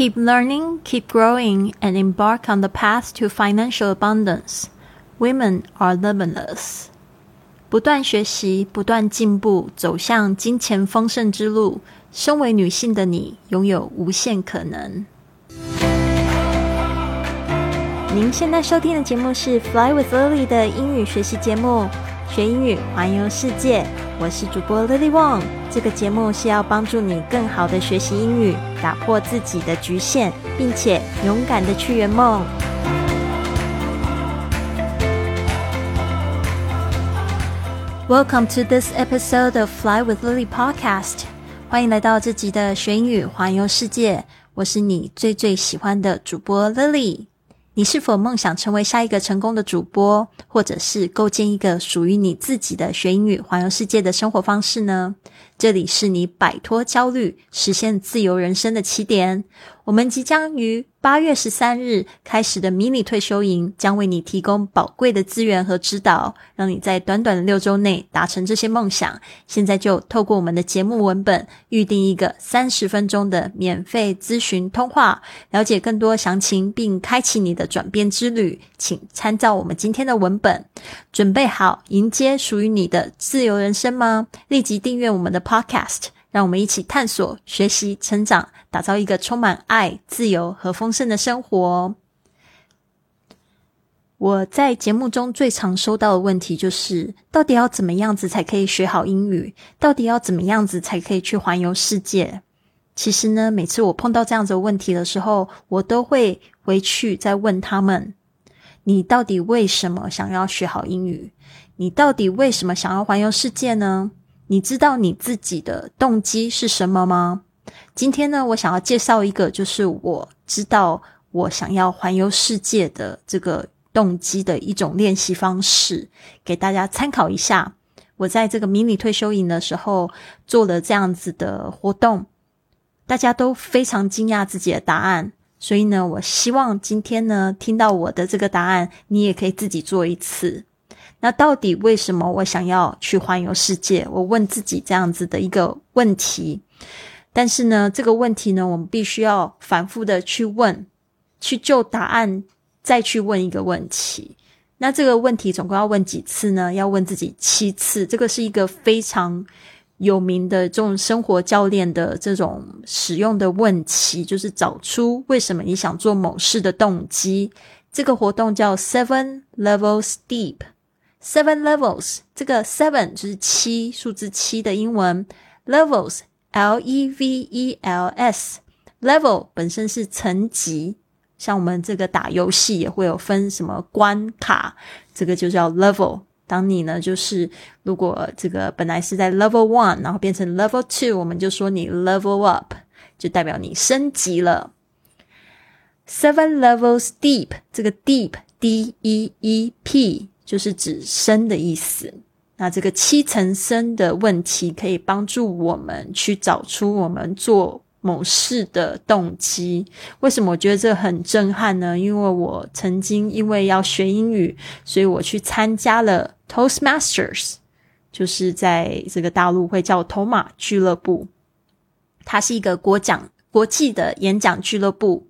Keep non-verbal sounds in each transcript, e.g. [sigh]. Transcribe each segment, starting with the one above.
Keep learning, keep growing, and embark on the path to financial abundance. Women are limitless. 不断学习，不断进步，走向金钱丰盛之路。身为女性的你，拥有无限可能。您现在收听的节目是《Fly with Lily》的英语学习节目， 学英语环游世界。我是主播 Lily Wong。这个节目是要帮助你更好的学习英语，打破自己的局限，并且勇敢的去圆梦。Welcome to this episode of Fly with Lily podcast。欢迎来到这集的学英语环游世界。我是你最最喜欢的主播 Lily。你是否梦想成为下一个成功的主播，或者是构建一个属于你自己的学英语环游世界的生活方式呢？这里是你摆脱焦虑、实现自由人生的起点。我们即将于八月十三日开始的迷你退休营，将为你提供宝贵的资源和指导，让你在短短的六周内达成这些梦想。现在就透过我们的节目文本，预定一个三十分钟的免费咨询通话，了解更多详情，并开启你的转变之旅。请参照我们今天的文本，准备好迎接属于你的自由人生吗？立即订阅我们的 Podcast。让我们一起探索、学习、成长，打造一个充满爱、自由和丰盛的生活。我在节目中最常收到的问题就是：到底要怎么样子才可以学好英语？到底要怎么样子才可以去环游世界？其实呢，每次我碰到这样子的问题的时候，我都会回去再问他们：你到底为什么想要学好英语？你到底为什么想要环游世界呢？你知道你自己的动机是什么吗？今天呢，我想要介绍一个，就是我知道我想要环游世界的这个动机的一种练习方式，给大家参考一下。我在这个迷你退休营的时候做了这样子的活动，大家都非常惊讶自己的答案，所以呢，我希望今天呢，听到我的这个答案，你也可以自己做一次。那到底为什么我想要去环游世界？我问自己这样子的一个问题。但是呢，这个问题呢，我们必须要反复的去问，去就答案，再去问一个问题。那这个问题总共要问几次呢？要问自己七次。这个是一个非常有名的这种生活教练的这种使用的问题，就是找出为什么你想做某事的动机。这个活动叫 Seven Levels Deep。Seven levels，这个 seven 就是七，数字七的英文 levels，L E V E L S，level 本身是层级，像我们这个打游戏也会有分什么关卡，这个就叫 level。当你呢，就是如果这个本来是在 level one，然后变成 level two，我们就说你 level up，就代表你升级了。Seven levels deep，这个 deep D E E P。就是指深的意思。那这个七层深的问题，可以帮助我们去找出我们做某事的动机。为什么我觉得这很震撼呢？因为我曾经因为要学英语，所以我去参加了 Toastmasters，就是在这个大陆会叫头马俱乐部。它是一个国讲国际的演讲俱乐部。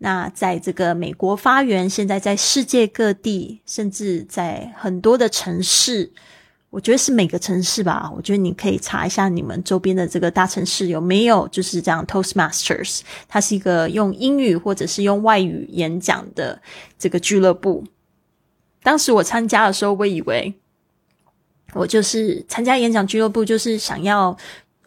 那在这个美国发源，现在在世界各地，甚至在很多的城市，我觉得是每个城市吧。我觉得你可以查一下你们周边的这个大城市有没有就是这样 Toastmasters，它是一个用英语或者是用外语演讲的这个俱乐部。当时我参加的时候，我以为我就是参加演讲俱乐部，就是想要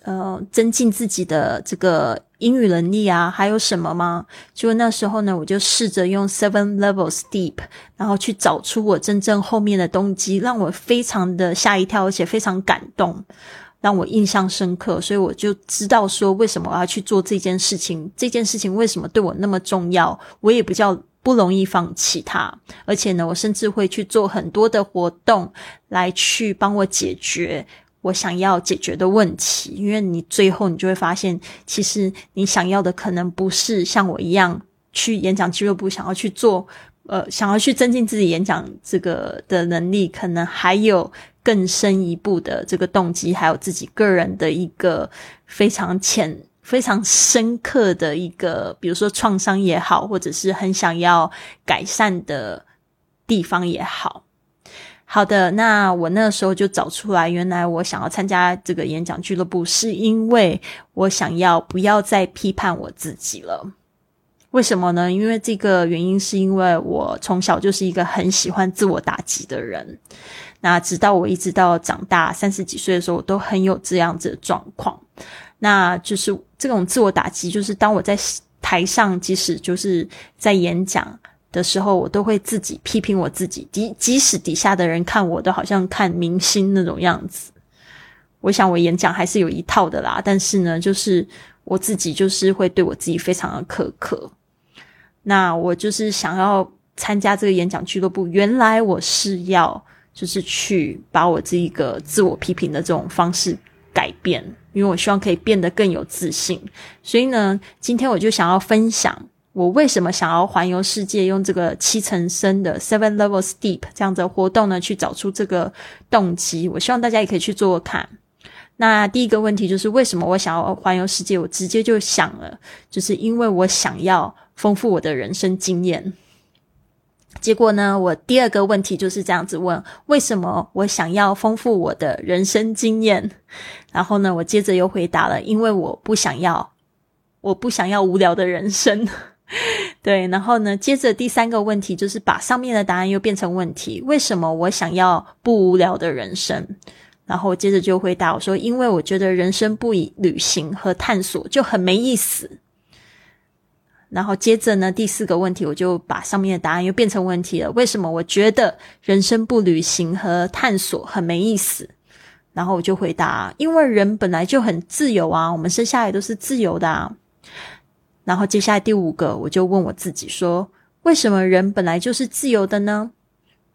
呃增进自己的这个。英语能力啊，还有什么吗？就那时候呢，我就试着用 Seven Levels Deep，然后去找出我真正后面的动机，让我非常的吓一跳，而且非常感动，让我印象深刻。所以我就知道说，为什么我要去做这件事情？这件事情为什么对我那么重要？我也比较不容易放弃它，而且呢，我甚至会去做很多的活动来去帮我解决。我想要解决的问题，因为你最后你就会发现，其实你想要的可能不是像我一样去演讲俱乐部，想要去做，呃，想要去增进自己演讲这个的能力，可能还有更深一步的这个动机，还有自己个人的一个非常浅非常深刻的一个，比如说创伤也好，或者是很想要改善的地方也好。好的，那我那时候就找出来，原来我想要参加这个演讲俱乐部，是因为我想要不要再批判我自己了。为什么呢？因为这个原因是因为我从小就是一个很喜欢自我打击的人。那直到我一直到长大三十几岁的时候，我都很有这样子的状况。那就是这种自我打击，就是当我在台上，即使就是在演讲。的时候，我都会自己批评我自己，即即使底下的人看我都好像看明星那种样子。我想我演讲还是有一套的啦，但是呢，就是我自己就是会对我自己非常的苛刻。那我就是想要参加这个演讲俱乐部，原来我是要就是去把我这一个自我批评的这种方式改变，因为我希望可以变得更有自信。所以呢，今天我就想要分享。我为什么想要环游世界？用这个七层深的 Seven Levels Deep 这样的活动呢，去找出这个动机。我希望大家也可以去做看。那第一个问题就是为什么我想要环游世界？我直接就想了，就是因为我想要丰富我的人生经验。结果呢，我第二个问题就是这样子问：为什么我想要丰富我的人生经验？然后呢，我接着又回答了：因为我不想要，我不想要无聊的人生。对，然后呢？接着第三个问题就是把上面的答案又变成问题。为什么我想要不无聊的人生？然后接着就回答我说：“因为我觉得人生不以旅行和探索就很没意思。”然后接着呢，第四个问题我就把上面的答案又变成问题了。为什么我觉得人生不旅行和探索很没意思？然后我就回答：“因为人本来就很自由啊，我们生下来都是自由的啊。”然后接下来第五个，我就问我自己说：为什么人本来就是自由的呢？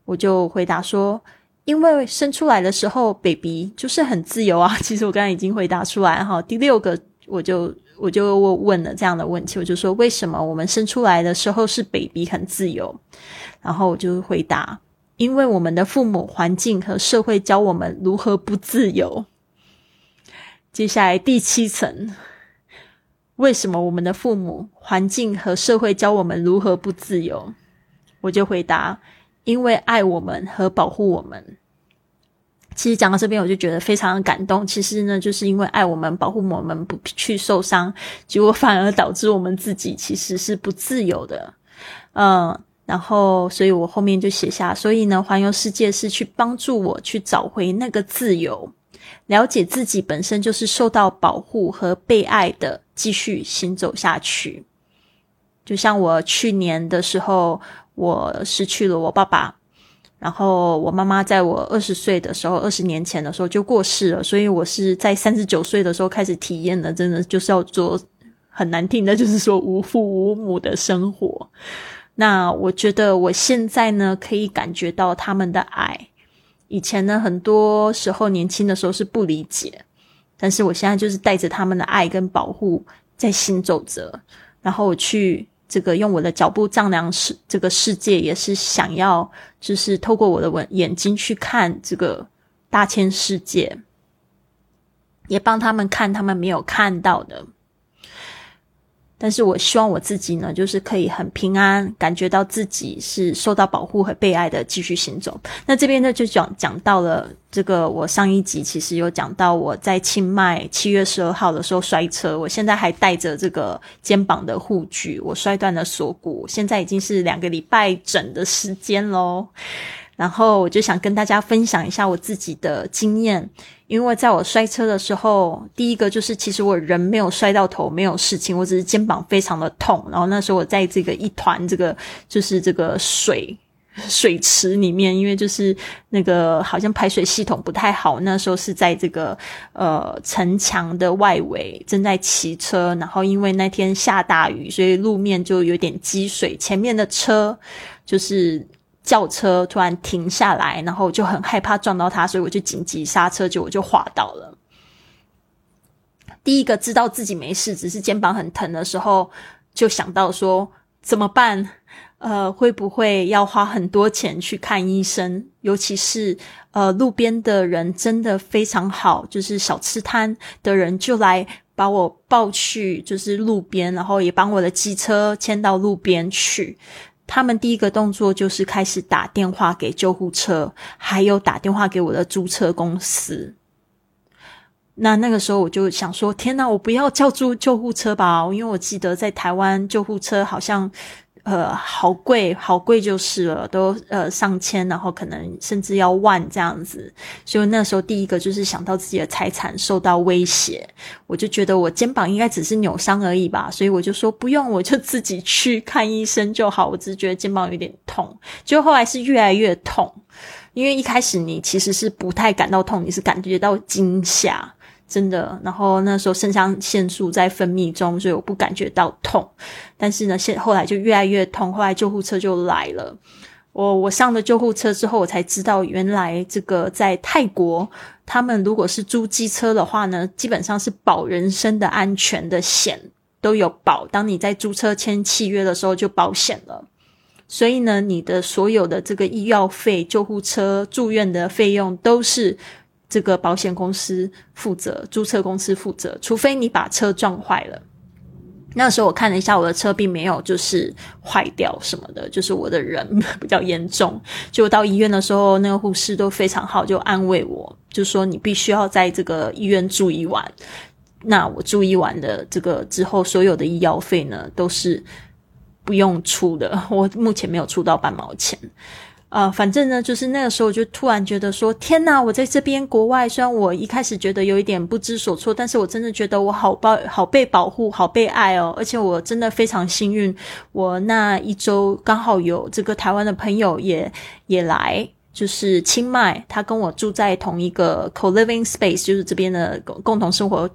我就回答说：因为生出来的时候，baby 就是很自由啊。[laughs] 其实我刚才已经回答出来哈。第六个，我就我就问了这样的问题，我就说：为什么我们生出来的时候是 baby 很自由？然后我就回答：因为我们的父母、环境和社会教我们如何不自由。接下来第七层。为什么我们的父母、环境和社会教我们如何不自由？我就回答：因为爱我们和保护我们。其实讲到这边，我就觉得非常的感动。其实呢，就是因为爱我们、保护我们不去受伤，结果反而导致我们自己其实是不自由的。嗯，然后，所以我后面就写下：所以呢，环游世界是去帮助我去找回那个自由。了解自己本身就是受到保护和被爱的，继续行走下去。就像我去年的时候，我失去了我爸爸，然后我妈妈在我二十岁的时候，二十年前的时候就过世了，所以我是在三十九岁的时候开始体验的，真的就是要做很难听的，就是说无父无母的生活。那我觉得我现在呢，可以感觉到他们的爱。以前呢，很多时候年轻的时候是不理解，但是我现在就是带着他们的爱跟保护在行走着，然后我去这个用我的脚步丈量世这个世界，也是想要就是透过我的眼睛去看这个大千世界，也帮他们看他们没有看到的。但是我希望我自己呢，就是可以很平安，感觉到自己是受到保护和被爱的，继续行走。那这边呢，就讲讲到了这个，我上一集其实有讲到我在清迈七月十二号的时候摔车，我现在还带着这个肩膀的护具，我摔断了锁骨，现在已经是两个礼拜整的时间喽。然后我就想跟大家分享一下我自己的经验，因为在我摔车的时候，第一个就是其实我人没有摔到头，没有事情，我只是肩膀非常的痛。然后那时候我在这个一团这个就是这个水水池里面，因为就是那个好像排水系统不太好，那时候是在这个呃城墙的外围正在骑车，然后因为那天下大雨，所以路面就有点积水，前面的车就是。轿车突然停下来，然后我就很害怕撞到他，所以我就紧急刹车，就我就滑倒了。第一个知道自己没事，只是肩膀很疼的时候，就想到说怎么办？呃，会不会要花很多钱去看医生？尤其是呃，路边的人真的非常好，就是小吃摊的人就来把我抱去就是路边，然后也帮我的机车牵到路边去。他们第一个动作就是开始打电话给救护车，还有打电话给我的租车公司。那那个时候我就想说：天哪，我不要叫住救护车吧，因为我记得在台湾救护车好像。呃，好贵，好贵就是了，都呃上千，然后可能甚至要万这样子。所以那时候第一个就是想到自己的财产受到威胁，我就觉得我肩膀应该只是扭伤而已吧，所以我就说不用，我就自己去看医生就好。我只是觉得肩膀有点痛，就后来是越来越痛，因为一开始你其实是不太感到痛，你是感觉到惊吓。真的，然后那时候肾上腺素在分泌中，所以我不感觉到痛。但是呢，现后来就越来越痛，后来救护车就来了。我我上了救护车之后，我才知道原来这个在泰国，他们如果是租机车的话呢，基本上是保人身的安全的险都有保。当你在租车签契约的时候就保险了，所以呢，你的所有的这个医药费、救护车住院的费用都是。这个保险公司负责，租车公司负责，除非你把车撞坏了。那时候我看了一下，我的车并没有就是坏掉什么的，就是我的人 [laughs] 比较严重。就到医院的时候，那个护士都非常好，就安慰我，就说你必须要在这个医院住一晚。那我住一晚的这个之后，所有的医药费呢都是不用出的，我目前没有出到半毛钱。呃，反正呢，就是那个时候，我就突然觉得说，天哪！我在这边国外，虽然我一开始觉得有一点不知所措，但是我真的觉得我好保好被保护，好被爱哦。而且我真的非常幸运，我那一周刚好有这个台湾的朋友也也来，就是清迈，他跟我住在同一个 co living space，就是这边的共共同生活。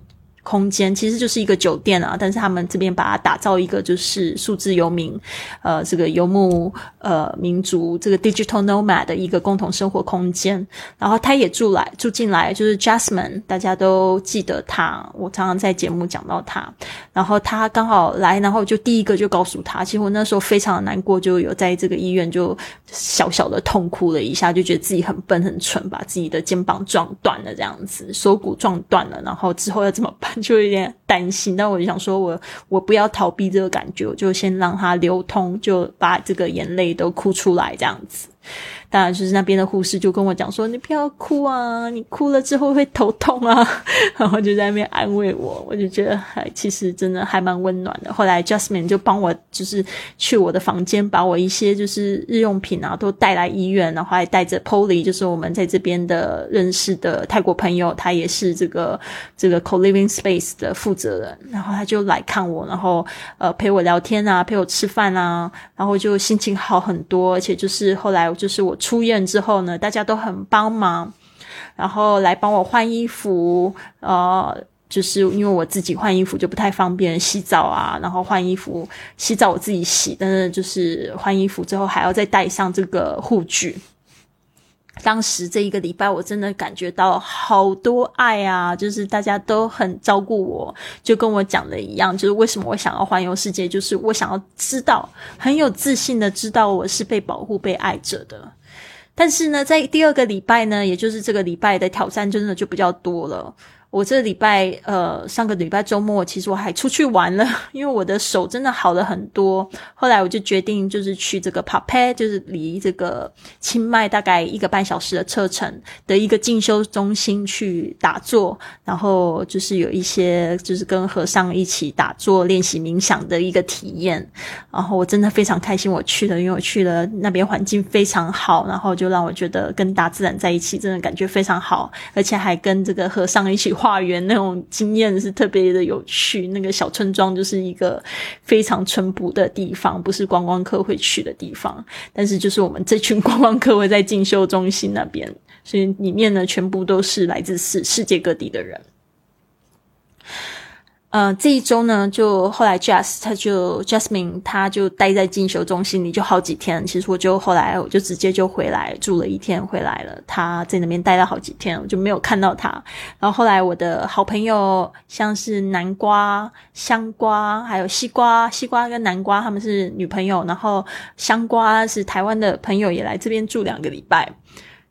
空间其实就是一个酒店啊，但是他们这边把它打造一个就是数字游民，呃，这个游牧呃民族这个 digital nomad 的一个共同生活空间。然后他也住来住进来，就是 Jasmine，大家都记得他，我常常在节目讲到他。然后他刚好来，然后就第一个就告诉他，其实我那时候非常的难过，就有在这个医院就小小的痛哭了一下，就觉得自己很笨很蠢，把自己的肩膀撞断了这样子，锁骨撞断了，然后之后要怎么办？[laughs] 就有点担心，但我就想说，我我不要逃避这个感觉，我就先让它流通，就把这个眼泪都哭出来，这样子。当然，就是那边的护士就跟我讲说：“你不要哭啊，你哭了之后会头痛啊。[laughs] ”然后就在那边安慰我，我就觉得还其实真的还蛮温暖的。后来 Justine 就帮我就是去我的房间，把我一些就是日用品啊都带来医院，然后还带着 Polly，就是我们在这边的认识的泰国朋友，他也是这个这个 Co Living Space 的负责人，然后他就来看我，然后呃陪我聊天啊，陪我吃饭啊，然后就心情好很多，而且就是后来就是我。出院之后呢，大家都很帮忙，然后来帮我换衣服，呃，就是因为我自己换衣服就不太方便洗澡啊，然后换衣服洗澡我自己洗，但是就是换衣服之后还要再带上这个护具。当时这一个礼拜我真的感觉到好多爱啊，就是大家都很照顾我，就跟我讲的一样，就是为什么我想要环游世界，就是我想要知道，很有自信的知道我是被保护、被爱着的。但是呢，在第二个礼拜呢，也就是这个礼拜的挑战，真的就比较多了。我这礼拜，呃，上个礼拜周末，其实我还出去玩了，[laughs] 因为我的手真的好了很多。后来我就决定，就是去这个 p a p e 就是离这个清迈大概一个半小时的车程的一个进修中心去打坐，然后就是有一些就是跟和尚一起打坐练习冥想的一个体验。然后我真的非常开心，我去了，因为我去了那边环境非常好，然后就让我觉得跟大自然在一起，真的感觉非常好，而且还跟这个和尚一起。化园那种经验是特别的有趣，那个小村庄就是一个非常淳朴的地方，不是观光客会去的地方。但是就是我们这群观光客会在进修中心那边，所以里面呢全部都是来自世世界各地的人。呃，这一周呢，就后来 Jas 他就 Jasmine 他就待在进修中心里就好几天。其实我就后来我就直接就回来住了一天回来了。他在那边待了好几天，我就没有看到他。然后后来我的好朋友像是南瓜、香瓜还有西瓜，西瓜跟南瓜他们是女朋友，然后香瓜是台湾的朋友也来这边住两个礼拜。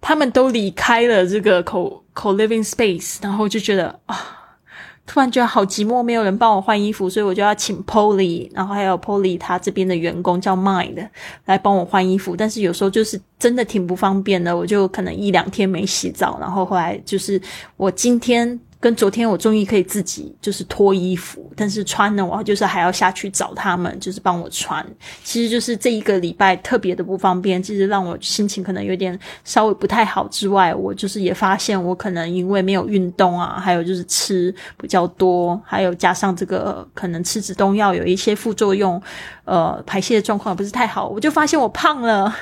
他们都离开了这个 co co living space，然后就觉得啊。突然觉得好寂寞，没有人帮我换衣服，所以我就要请 Polly，然后还有 Polly 他这边的员工叫 Mind 来帮我换衣服。但是有时候就是真的挺不方便的，我就可能一两天没洗澡，然后后来就是我今天。跟昨天我终于可以自己就是脱衣服，但是穿呢，我就是还要下去找他们，就是帮我穿。其实就是这一个礼拜特别的不方便，其实让我心情可能有点稍微不太好之外，我就是也发现我可能因为没有运动啊，还有就是吃比较多，还有加上这个可能吃止痛药有一些副作用，呃，排泄的状况不是太好，我就发现我胖了。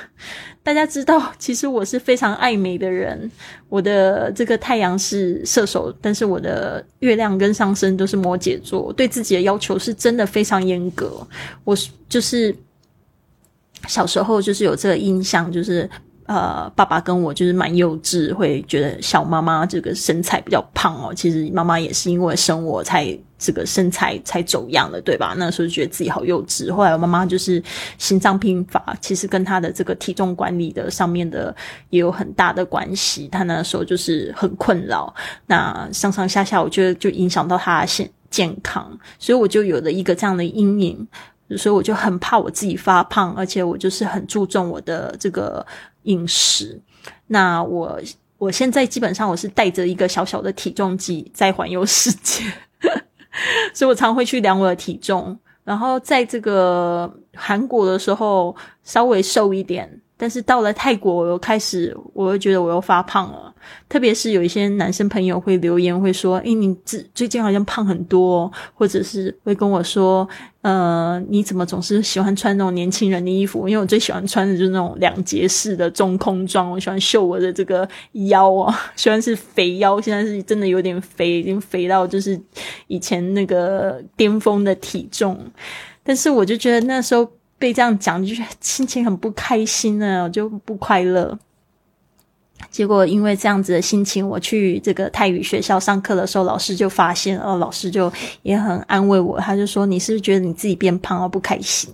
大家知道，其实我是非常爱美的人。我的这个太阳是射手，但是我的月亮跟上升都是摩羯座，对自己的要求是真的非常严格。我就是小时候就是有这个印象，就是。呃，爸爸跟我就是蛮幼稚，会觉得小妈妈这个身材比较胖哦。其实妈妈也是因为生我才这个身材才走样的，对吧？那时候觉得自己好幼稚。后来我妈妈就是心脏病发，其实跟她的这个体重管理的上面的也有很大的关系。她那时候就是很困扰，那上上下下我觉得就影响到她的健健康，所以我就有了一个这样的阴影。所以我就很怕我自己发胖，而且我就是很注重我的这个饮食。那我我现在基本上我是带着一个小小的体重计在环游世界，[laughs] 所以我常会去量我的体重。然后在这个韩国的时候稍微瘦一点。但是到了泰国，我又开始，我又觉得我又发胖了。特别是有一些男生朋友会留言，会说：“诶，你最最近好像胖很多。”或者是会跟我说：“呃，你怎么总是喜欢穿那种年轻人的衣服？”因为我最喜欢穿的就是那种两节式的中空装，我喜欢秀我的这个腰啊，[laughs] 虽然是肥腰，现在是真的有点肥，已经肥到就是以前那个巅峰的体重。但是我就觉得那时候。被这样讲，就心情很不开心呢，我就不快乐。结果因为这样子的心情，我去这个泰语学校上课的时候，老师就发现，哦，老师就也很安慰我，他就说：“你是不是觉得你自己变胖而不开心？”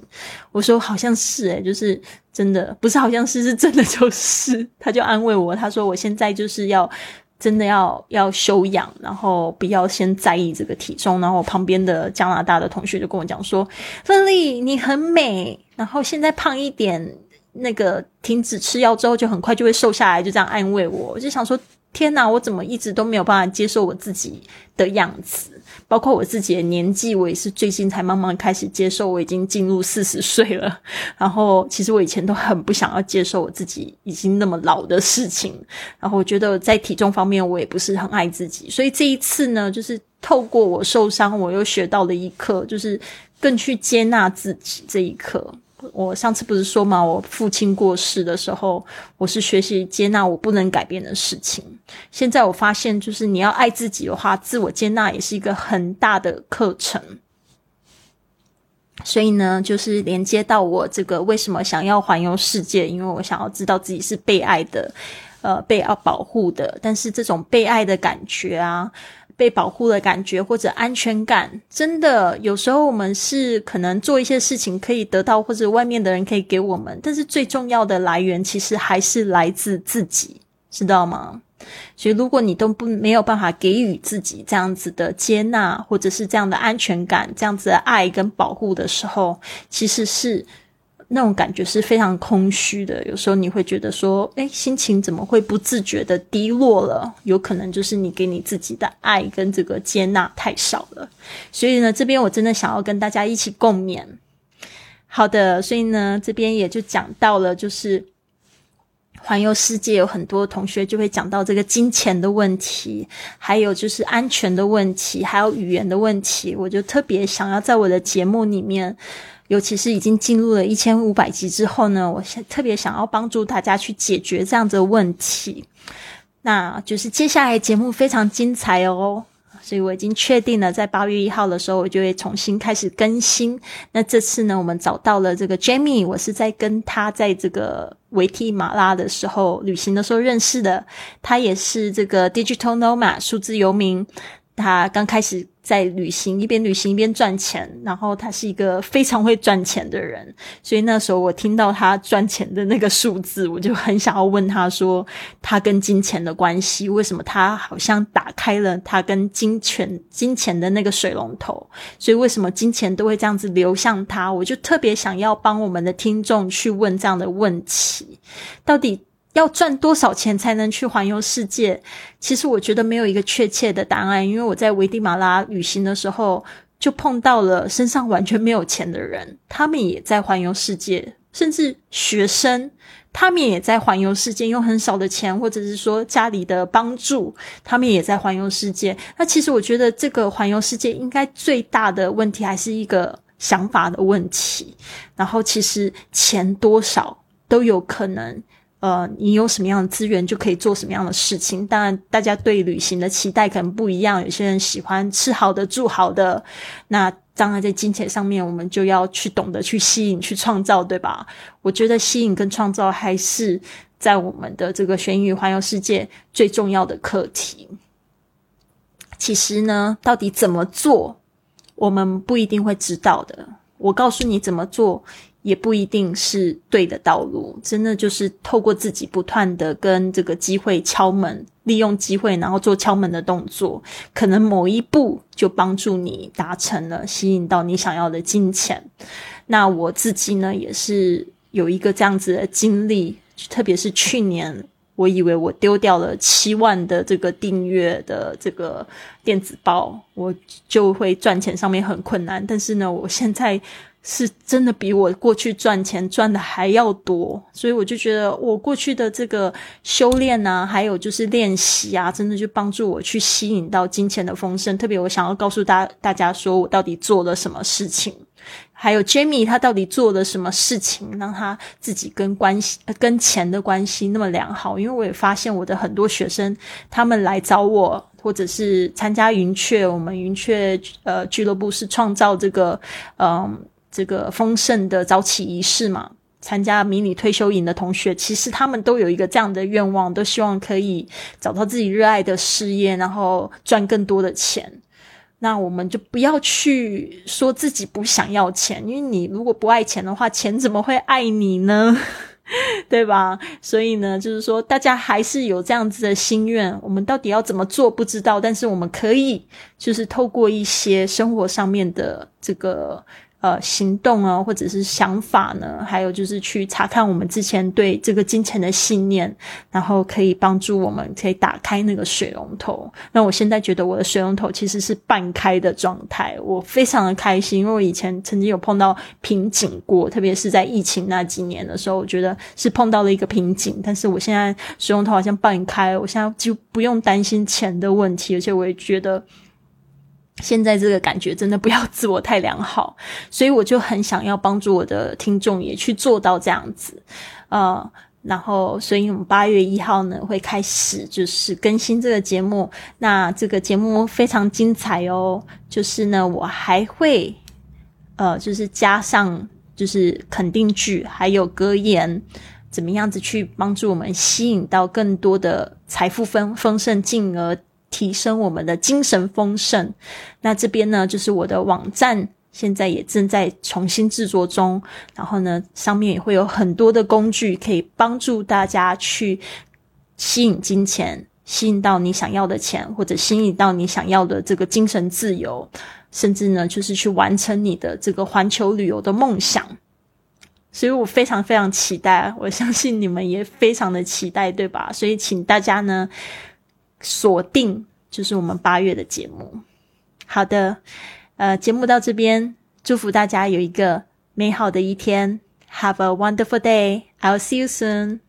我说：“好像是，诶，就是真的，不是好像是，是真的，就是。”他就安慰我，他说：“我现在就是要。”真的要要修养，然后不要先在意这个体重。然后旁边的加拿大的同学就跟我讲说：“芬丽，你很美，然后现在胖一点，那个停止吃药之后就很快就会瘦下来。”就这样安慰我。我就想说：“天哪，我怎么一直都没有办法接受我自己的样子？”包括我自己的年纪，我也是最近才慢慢开始接受，我已经进入四十岁了。然后，其实我以前都很不想要接受我自己已经那么老的事情。然后，我觉得在体重方面，我也不是很爱自己。所以这一次呢，就是透过我受伤，我又学到了一课，就是更去接纳自己这一课。我上次不是说嘛，我父亲过世的时候，我是学习接纳我不能改变的事情。现在我发现，就是你要爱自己的话，自我接纳也是一个很大的课程。所以呢，就是连接到我这个为什么想要环游世界，因为我想要知道自己是被爱的，呃，被要保护的。但是这种被爱的感觉啊。被保护的感觉或者安全感，真的有时候我们是可能做一些事情可以得到，或者外面的人可以给我们，但是最重要的来源其实还是来自自己，知道吗？所以如果你都不没有办法给予自己这样子的接纳，或者是这样的安全感、这样子的爱跟保护的时候，其实是。那种感觉是非常空虚的，有时候你会觉得说，哎，心情怎么会不自觉的低落了？有可能就是你给你自己的爱跟这个接纳太少了。所以呢，这边我真的想要跟大家一起共勉。好的，所以呢，这边也就讲到了，就是环游世界有很多同学就会讲到这个金钱的问题，还有就是安全的问题，还有语言的问题。我就特别想要在我的节目里面。尤其是已经进入了一千五百集之后呢，我特别想要帮助大家去解决这样的问题。那就是接下来节目非常精彩哦，所以我已经确定了，在八月一号的时候，我就会重新开始更新。那这次呢，我们找到了这个 Jamie，我是在跟他在这个维提马拉的时候旅行的时候认识的，他也是这个 Digital Nomad 数字游民。他刚开始在旅行，一边旅行一边赚钱，然后他是一个非常会赚钱的人，所以那时候我听到他赚钱的那个数字，我就很想要问他说，他跟金钱的关系，为什么他好像打开了他跟金钱金钱的那个水龙头，所以为什么金钱都会这样子流向他？我就特别想要帮我们的听众去问这样的问题，[laughs] 到底。要赚多少钱才能去环游世界？其实我觉得没有一个确切的答案，因为我在危地马拉旅行的时候，就碰到了身上完全没有钱的人，他们也在环游世界，甚至学生，他们也在环游世界，用很少的钱，或者是说家里的帮助，他们也在环游世界。那其实我觉得这个环游世界应该最大的问题还是一个想法的问题，然后其实钱多少都有可能。呃，你有什么样的资源就可以做什么样的事情。当然，大家对旅行的期待可能不一样。有些人喜欢吃好的、住好的，那当然在金钱上面，我们就要去懂得去吸引、去创造，对吧？我觉得吸引跟创造还是在我们的这个悬疑环游世界最重要的课题。其实呢，到底怎么做，我们不一定会知道的。我告诉你怎么做。也不一定是对的道路，真的就是透过自己不断的跟这个机会敲门，利用机会，然后做敲门的动作，可能某一步就帮助你达成了吸引到你想要的金钱。那我自己呢，也是有一个这样子的经历，特别是去年，我以为我丢掉了七万的这个订阅的这个电子报，我就会赚钱上面很困难，但是呢，我现在。是真的比我过去赚钱赚的还要多，所以我就觉得我过去的这个修炼啊，还有就是练习啊，真的就帮助我去吸引到金钱的丰盛。特别我想要告诉大大家，说我到底做了什么事情，还有 Jamie 他到底做了什么事情，让他自己跟关系跟钱的关系那么良好。因为我也发现我的很多学生，他们来找我，或者是参加云雀，我们云雀呃俱乐部是创造这个嗯。这个丰盛的早起仪式嘛，参加迷你退休营的同学，其实他们都有一个这样的愿望，都希望可以找到自己热爱的事业，然后赚更多的钱。那我们就不要去说自己不想要钱，因为你如果不爱钱的话，钱怎么会爱你呢？[laughs] 对吧？所以呢，就是说大家还是有这样子的心愿，我们到底要怎么做不知道，但是我们可以就是透过一些生活上面的这个。呃，行动啊，或者是想法呢？还有就是去查看我们之前对这个金钱的信念，然后可以帮助我们可以打开那个水龙头。那我现在觉得我的水龙头其实是半开的状态，我非常的开心，因为我以前曾经有碰到瓶颈过，特别是在疫情那几年的时候，我觉得是碰到了一个瓶颈。但是我现在水龙头好像半开，我现在就不用担心钱的问题，而且我也觉得。现在这个感觉真的不要自我太良好，[laughs] 所以我就很想要帮助我的听众也去做到这样子，呃，然后，所以我们八月一号呢会开始就是更新这个节目，那这个节目非常精彩哦，就是呢我还会呃就是加上就是肯定句，还有格言，怎么样子去帮助我们吸引到更多的财富丰丰盛，进而。提升我们的精神丰盛。那这边呢，就是我的网站，现在也正在重新制作中。然后呢，上面也会有很多的工具，可以帮助大家去吸引金钱，吸引到你想要的钱，或者吸引到你想要的这个精神自由，甚至呢，就是去完成你的这个环球旅游的梦想。所以我非常非常期待，我相信你们也非常的期待，对吧？所以请大家呢。锁定就是我们八月的节目。好的，呃，节目到这边，祝福大家有一个美好的一天。Have a wonderful day. I'll see you soon.